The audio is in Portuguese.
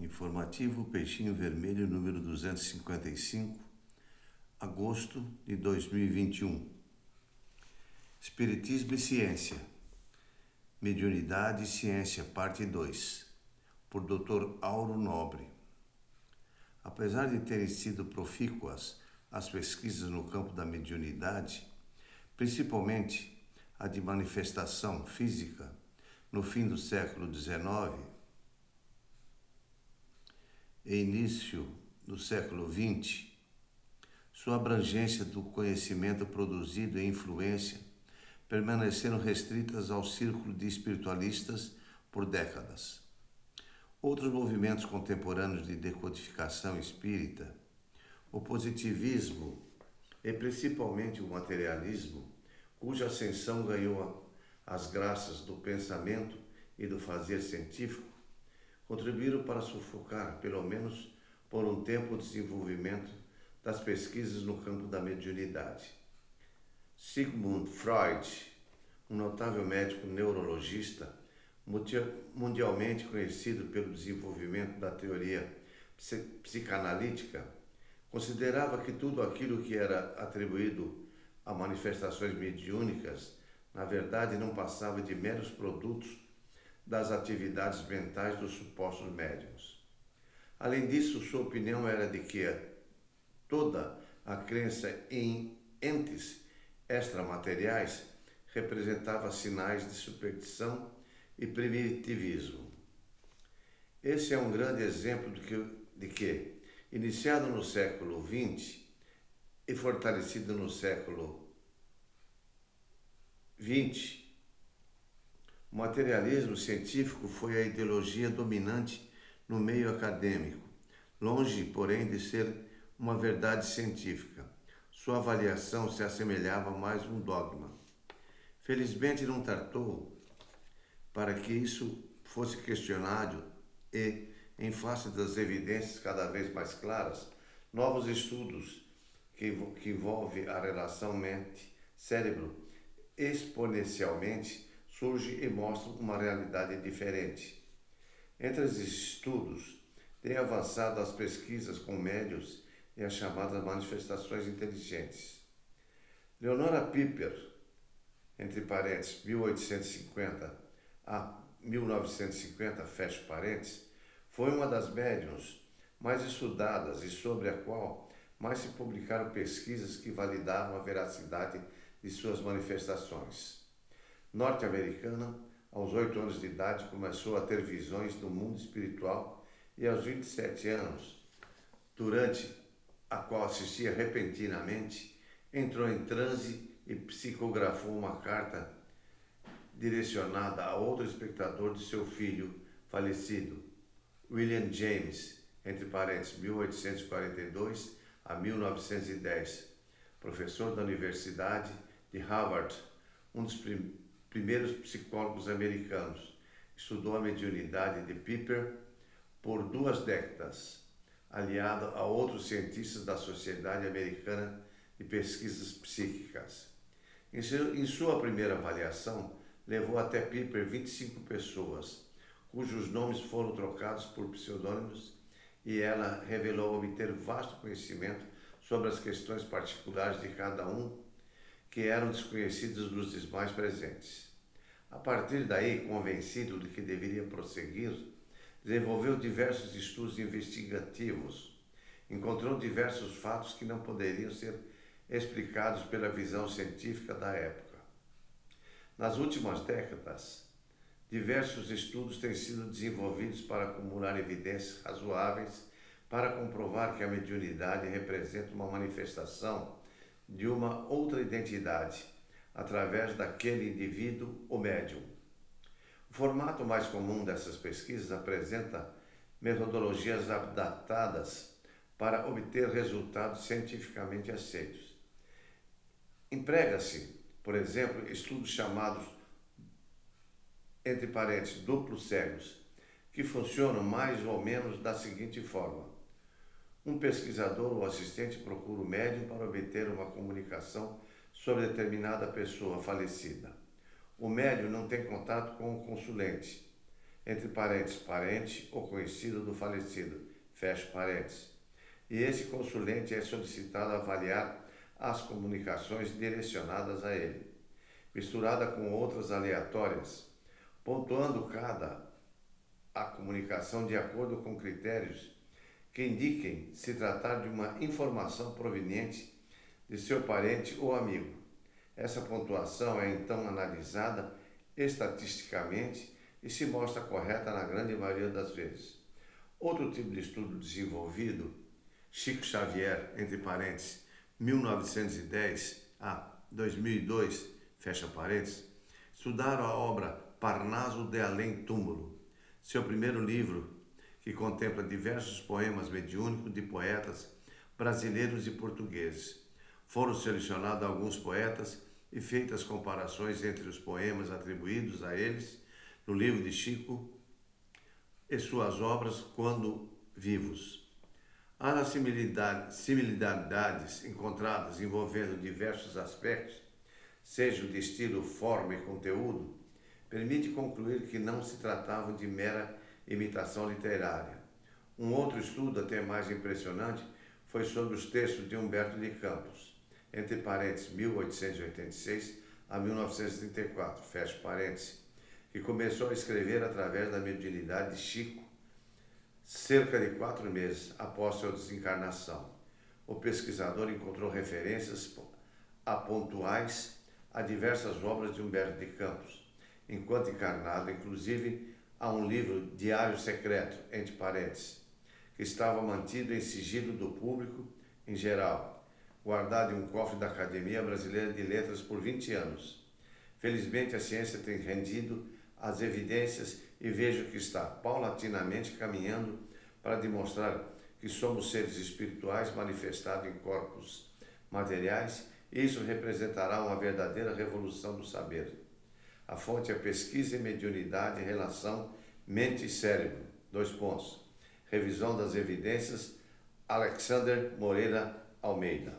Informativo Peixinho Vermelho número 255, agosto de 2021. Espiritismo e Ciência. Mediunidade e Ciência, parte 2, por Dr. Auro Nobre. Apesar de terem sido profícuas as pesquisas no campo da mediunidade, principalmente a de manifestação física, no fim do século XIX, e início do século XX, sua abrangência do conhecimento produzido e influência permaneceram restritas ao círculo de espiritualistas por décadas. Outros movimentos contemporâneos de decodificação espírita, o positivismo e principalmente o materialismo, cuja ascensão ganhou as graças do pensamento e do fazer científico, contribuíram para sufocar, pelo menos por um tempo, o desenvolvimento das pesquisas no campo da mediunidade. Sigmund Freud, um notável médico neurologista, mundialmente conhecido pelo desenvolvimento da teoria psicanalítica, considerava que tudo aquilo que era atribuído a manifestações mediúnicas, na verdade, não passava de meros produtos das atividades mentais dos supostos médiums. Além disso, sua opinião era de que toda a crença em entes extramateriais representava sinais de superstição e primitivismo. Esse é um grande exemplo de que, de que iniciado no século XX e fortalecido no século XX, materialismo científico foi a ideologia dominante no meio acadêmico, longe, porém, de ser uma verdade científica. Sua avaliação se assemelhava mais a um dogma. Felizmente não tardou para que isso fosse questionado e, em face das evidências cada vez mais claras, novos estudos que, que envolvem a relação mente-cérebro exponencialmente surge e mostra uma realidade diferente. Entre os estudos, tem avançado as pesquisas com médios e as chamadas manifestações inteligentes. Leonora Piper, entre parênteses, 1850 a 1950, fecha parênteses, foi uma das médiums mais estudadas e sobre a qual mais se publicaram pesquisas que validaram a veracidade de suas manifestações norte-americana, aos oito anos de idade, começou a ter visões do mundo espiritual e aos 27 anos, durante a qual assistia repentinamente, entrou em transe e psicografou uma carta direcionada a outro espectador de seu filho falecido, William James, entre parênteses, 1842 a 1910, professor da Universidade de Harvard, um dos primeiros psicólogos americanos. Estudou a mediunidade de Piper por duas décadas, aliado a outros cientistas da Sociedade Americana de Pesquisas Psíquicas. Em, seu, em sua primeira avaliação, levou até Piper 25 pessoas, cujos nomes foram trocados por pseudônimos, e ela revelou obter vasto conhecimento sobre as questões particulares de cada um que eram desconhecidos dos demais presentes. A partir daí, convencido de que deveria prosseguir, desenvolveu diversos estudos investigativos. Encontrou diversos fatos que não poderiam ser explicados pela visão científica da época. Nas últimas décadas, diversos estudos têm sido desenvolvidos para acumular evidências razoáveis para comprovar que a mediunidade representa uma manifestação de uma outra identidade, através daquele indivíduo ou médium. O formato mais comum dessas pesquisas apresenta metodologias adaptadas para obter resultados cientificamente aceitos. Emprega-se, por exemplo, estudos chamados, entre parênteses, duplos cegos, que funcionam mais ou menos da seguinte forma um pesquisador ou assistente procura o médium para obter uma comunicação sobre determinada pessoa falecida. O médium não tem contato com o consulente. entre parentes, parente ou conhecido do falecido, fecha parentes. E esse consulente é solicitado a avaliar as comunicações direcionadas a ele, misturada com outras aleatórias, pontuando cada a comunicação de acordo com critérios que indiquem se tratar de uma informação proveniente de seu parente ou amigo. Essa pontuação é então analisada estatisticamente e se mostra correta na grande maioria das vezes. Outro tipo de estudo desenvolvido, Chico Xavier, entre parênteses, 1910 a 2002, fecha parênteses, estudaram a obra Parnaso de Além Túmulo, seu primeiro livro, que contempla diversos poemas mediúnicos de poetas brasileiros e portugueses. Foram selecionados alguns poetas e feitas comparações entre os poemas atribuídos a eles no livro de Chico e suas obras quando vivos. As similaridades encontradas envolvendo diversos aspectos, seja de estilo, forma e conteúdo, permite concluir que não se tratavam de mera imitação literária. Um outro estudo, até mais impressionante, foi sobre os textos de Humberto de Campos, entre parênteses 1886 a 1934, fecha parênteses, que começou a escrever através da mediunidade de Chico, cerca de quatro meses após sua desencarnação. O pesquisador encontrou referências a pontuais a diversas obras de Humberto de Campos, enquanto encarnado, inclusive a um livro Diário Secreto, entre parênteses, que estava mantido em sigilo do público em geral, guardado em um cofre da Academia Brasileira de Letras por 20 anos. Felizmente a ciência tem rendido as evidências e vejo que está paulatinamente caminhando para demonstrar que somos seres espirituais manifestados em corpos materiais, e isso representará uma verdadeira revolução do saber. A fonte é pesquisa e mediunidade em relação mente e cérebro. Dois pontos. Revisão das evidências, Alexander Moreira Almeida.